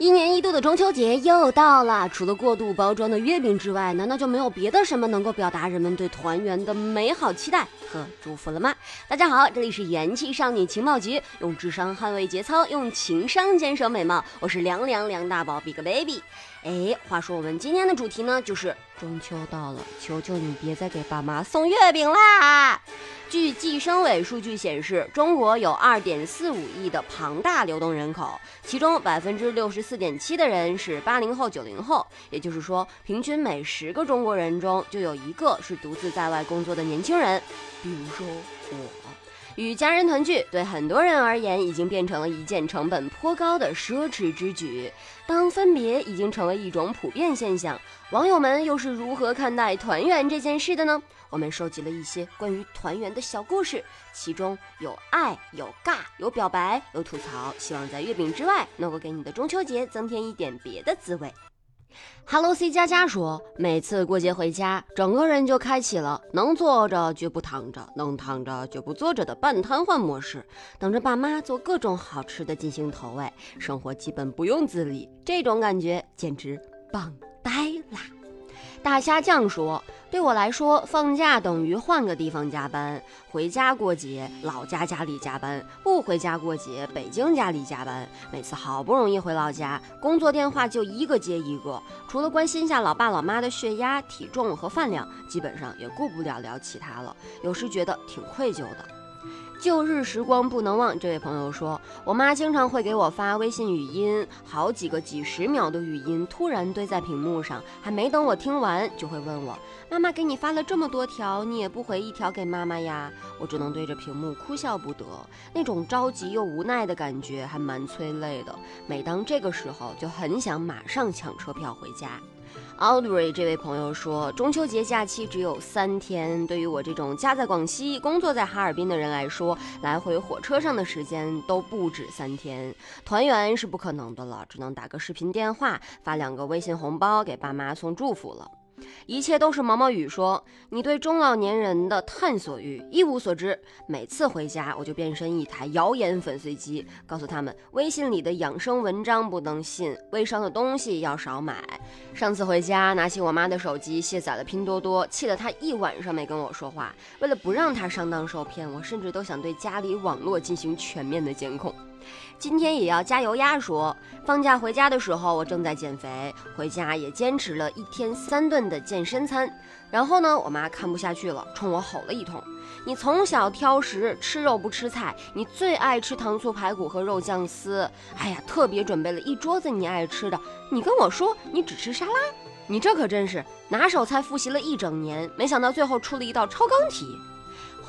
一年一度的中秋节又到了，除了过度包装的月饼之外，难道就没有别的什么能够表达人们对团圆的美好期待和祝福了吗？大家好，这里是元气少女情报局，用智商捍卫节操，用情商坚守美貌，我是凉凉梁大宝 Big Baby。哎，话说我们今天的主题呢，就是中秋到了，求求你别再给爸妈送月饼啦！据计生委数据显示，中国有二点四五亿的庞大流动人口，其中百分之六十四点七的人是八零后、九零后，也就是说，平均每十个中国人中就有一个是独自在外工作的年轻人。比如说我，与家人团聚对很多人而言已经变成了一件成本颇高的奢侈之举。当分别已经成为一种普遍现象，网友们又是如何看待团圆这件事的呢？我们收集了一些关于团圆的小故事，其中有爱、有尬、有表白、有吐槽，希望在月饼之外，能够给你的中秋节增添一点别的滋味。Hello C 佳佳说，每次过节回家，整个人就开启了能坐着绝不躺着，能躺着绝不坐着的半瘫痪模式，等着爸妈做各种好吃的进行投喂，生活基本不用自理，这种感觉简直棒呆！大虾酱说：“对我来说，放假等于换个地方加班。回家过节，老家家里加班；不回家过节，北京家里加班。每次好不容易回老家，工作电话就一个接一个，除了关心下老爸老妈的血压、体重和饭量，基本上也顾不了聊其他了。有时觉得挺愧疚的。”旧日时光不能忘，这位朋友说，我妈经常会给我发微信语音，好几个几十秒的语音突然堆在屏幕上，还没等我听完，就会问我，妈妈给你发了这么多条，你也不回一条给妈妈呀？我只能对着屏幕哭笑不得，那种着急又无奈的感觉还蛮催泪的。每当这个时候，就很想马上抢车票回家。Audrey 这位朋友说，中秋节假期只有三天，对于我这种家在广西、工作在哈尔滨的人来说，来回火车上的时间都不止三天。团圆是不可能的了，只能打个视频电话，发两个微信红包给爸妈送祝福了。一切都是毛毛雨说，你对中老年人的探索欲一无所知。每次回家，我就变身一台谣言粉碎机，告诉他们微信里的养生文章不能信，微商的东西要少买。上次回家，拿起我妈的手机，卸载了拼多多，气得她一晚上没跟我说话。为了不让她上当受骗，我甚至都想对家里网络进行全面的监控。今天也要加油呀！说放假回家的时候，我正在减肥，回家也坚持了一天三顿的健身餐。然后呢，我妈看不下去了，冲我吼了一通：“你从小挑食，吃肉不吃菜，你最爱吃糖醋排骨和肉酱丝。哎呀，特别准备了一桌子你爱吃的，你跟我说你只吃沙拉，你这可真是拿手菜复习了一整年，没想到最后出了一道超纲题。”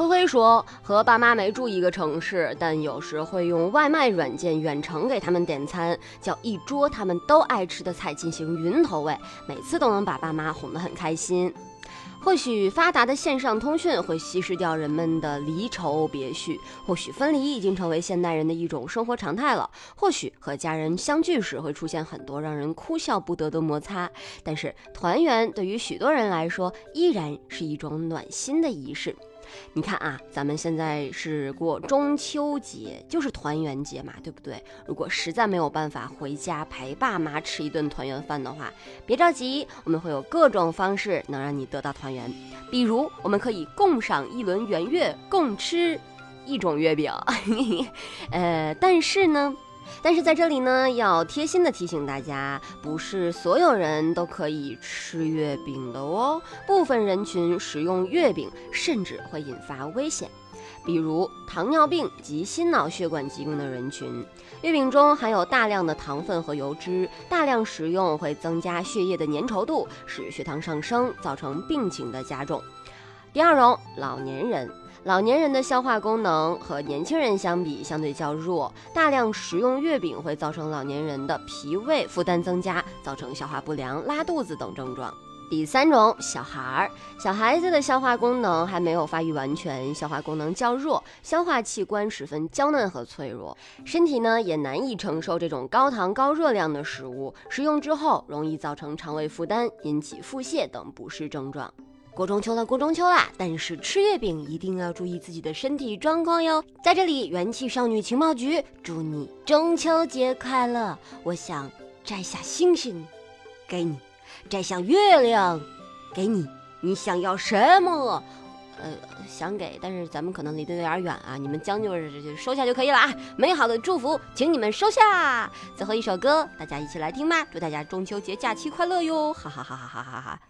灰灰说：“和爸妈没住一个城市，但有时会用外卖软件远程给他们点餐，叫一桌他们都爱吃的菜进行云投喂，每次都能把爸妈哄得很开心。或许发达的线上通讯会稀释掉人们的离愁别绪，或许分离已经成为现代人的一种生活常态了，或许和家人相聚时会出现很多让人哭笑不得的摩擦，但是团圆对于许多人来说依然是一种暖心的仪式。”你看啊，咱们现在是过中秋节，就是团圆节嘛，对不对？如果实在没有办法回家陪爸妈吃一顿团圆饭的话，别着急，我们会有各种方式能让你得到团圆。比如，我们可以共赏一轮圆月，共吃一种月饼。呃，但是呢。但是在这里呢，要贴心的提醒大家，不是所有人都可以吃月饼的哦。部分人群食用月饼，甚至会引发危险，比如糖尿病及心脑血管疾病的人群。月饼中含有大量的糖分和油脂，大量食用会增加血液的粘稠度，使血糖上升，造成病情的加重。第二种，老年人。老年人的消化功能和年轻人相比相对较弱，大量食用月饼会造成老年人的脾胃负担增加，造成消化不良、拉肚子等症状。第三种，小孩儿，小孩子的消化功能还没有发育完全，消化功能较弱，消化器官十分娇嫩和脆弱，身体呢也难以承受这种高糖高热量的食物，食用之后容易造成肠胃负担，引起腹泻等不适症状。过中秋了，过中秋啦！但是吃月饼一定要注意自己的身体状况哟。在这里，元气少女情报局祝你中秋节快乐！我想摘下星星，给你。摘下月亮，给你，你想要什么？呃，想给，但是咱们可能离得有点远啊，你们将就着就收下就可以了啊。美好的祝福，请你们收下。最后一首歌，大家一起来听吧。祝大家中秋节假期快乐哟！哈哈哈哈哈哈哈。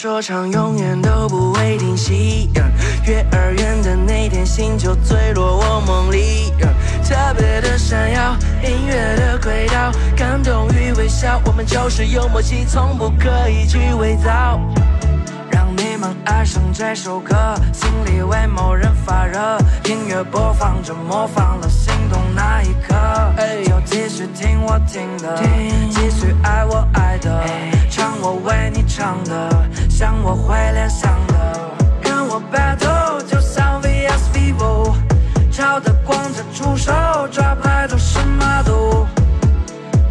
说唱，永远都不会停息。月儿圆的那天，星球坠落我梦里。特别的闪耀，音乐的轨道，感动与微笑，我们就是有默契，从不刻意去伪造。让你们爱上这首歌，心里为某人发热，音乐播放着，模仿了心动那一刻，就继续听我听的，继续爱我爱的，唱我为你唱的，想我会联想的，让我 battle 就像 VS Vivo。超的光着出手，抓拍都是 model。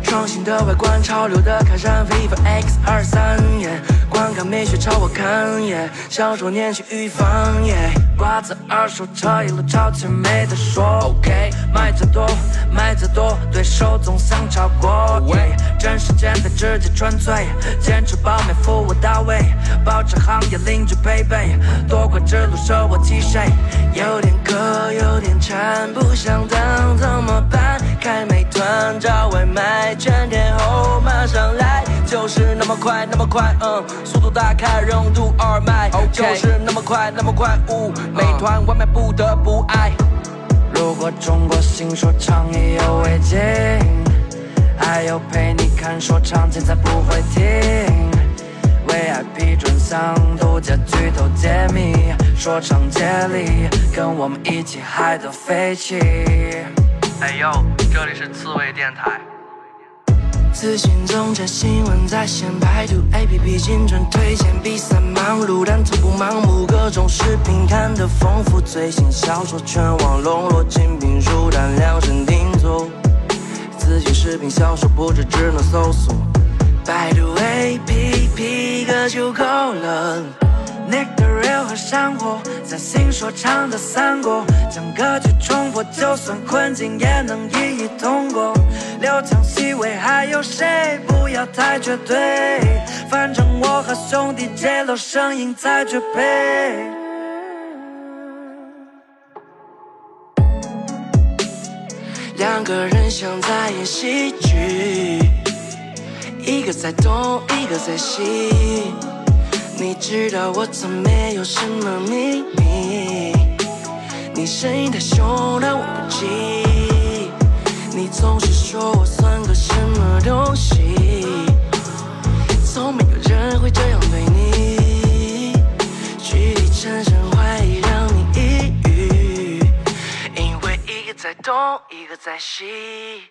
创新的外观，潮流的开衫，Vivo X 二三耶。观看美学朝我看耶，享受年轻与放耶。瓜子二手车一路超前，没得说。OK，买再多，买再多，对手总想超过。真实简单直接纯粹，坚持保美服务到位，保持行业领军配备，多快之路手握提谁？有点渴，有点馋，不想等怎么办？开美团找外卖，全天候马上来，就是那么快，那么快，嗯，速度打开，任督二脉，就是那么快，那么快，呜，美团外卖不得不爱。如果中国新说唱意犹未尽。还有陪你看说唱，精彩不会停。VIP 专享，独家剧透揭秘，说唱接力，跟我们一起嗨到飞起。哎呦，这里是刺猬电台。资讯总监新闻在线，百度 APP 精准推荐，比赛忙碌但从不盲目，各种视频看得丰富，最新小说全网笼络，精品书单量身定做。资讯视频销售不止，只能搜索百度 APP，歌就够了。Nick the Real 和山火，在新说唱的三国，将歌曲冲破，就算困境也能一一通过。流畅细微，还有谁？不要太绝对，反正我和兄弟揭露声音才绝配。两个人像在演喜剧，一个在东，一个在西。你知道我从没有什么秘密，你声音太凶，但我不急。你总是说我算在西。